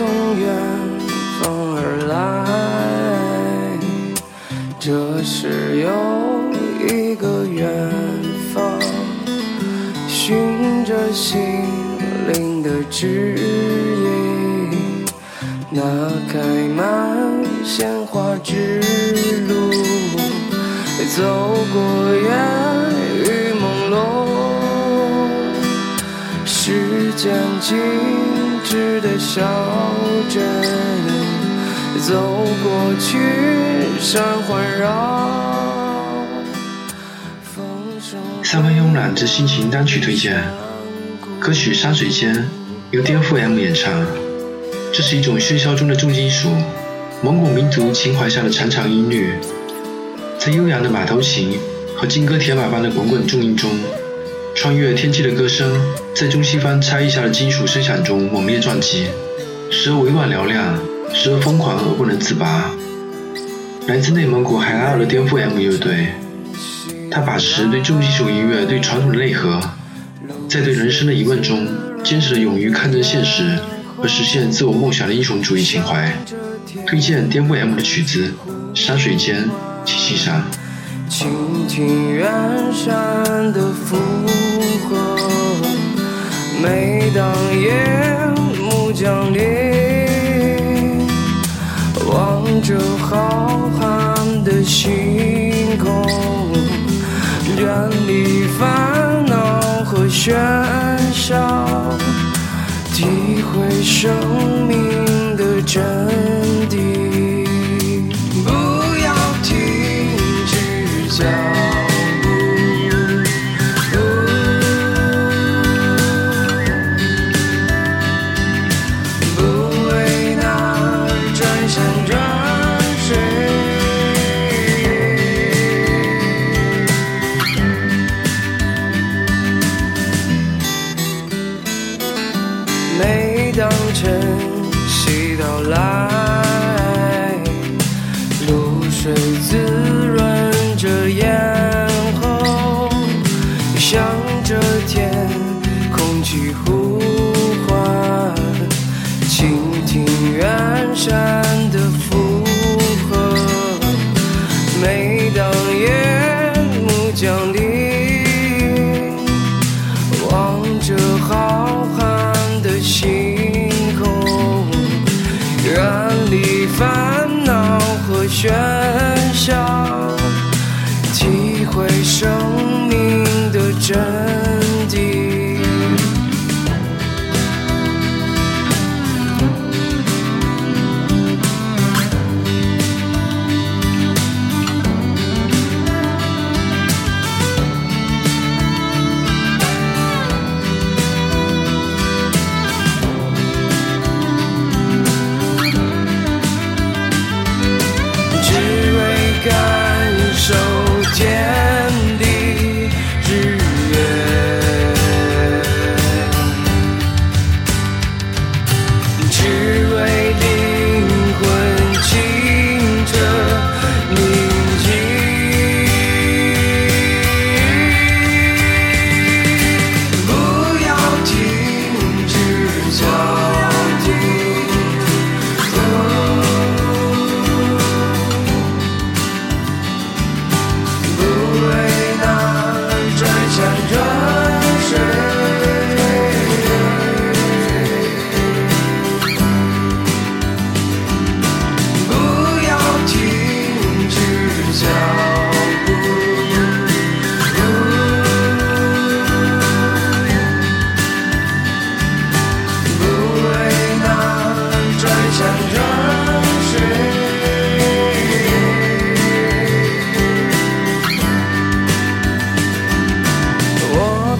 从远方而来这是又一个远方寻着心灵的指引那开满鲜花之路走过烟雨朦胧时间静止的小镇，走过去山环绕，三分慵懒之心情单曲推荐，歌曲《山水间》由颠覆 M 演唱。这是一种喧嚣中的重金属，蒙古民族情怀下的长长音律，在悠扬的马头琴和金戈铁马般的滚滚重音中，穿越天际的歌声，在中西方差异下的金属声响中猛烈撞击，时而委婉嘹亮，时而疯狂而不能自拔。来自内蒙古海拉尔的颠覆 M 乐队，他把持对重金属音乐对传统的内核，在对人生的疑问中，坚持了勇于抗争现实和实现自我梦想的英雄主义情怀。推荐颠覆 M 的曲子《山水间》，请欣赏。倾听远山的附和，每当夜幕降临，望着浩瀚的星空，远离烦恼和喧嚣，体会生命的真每当晨曦到来，远离烦恼和喧山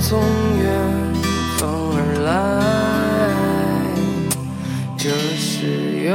从远方而来，这是有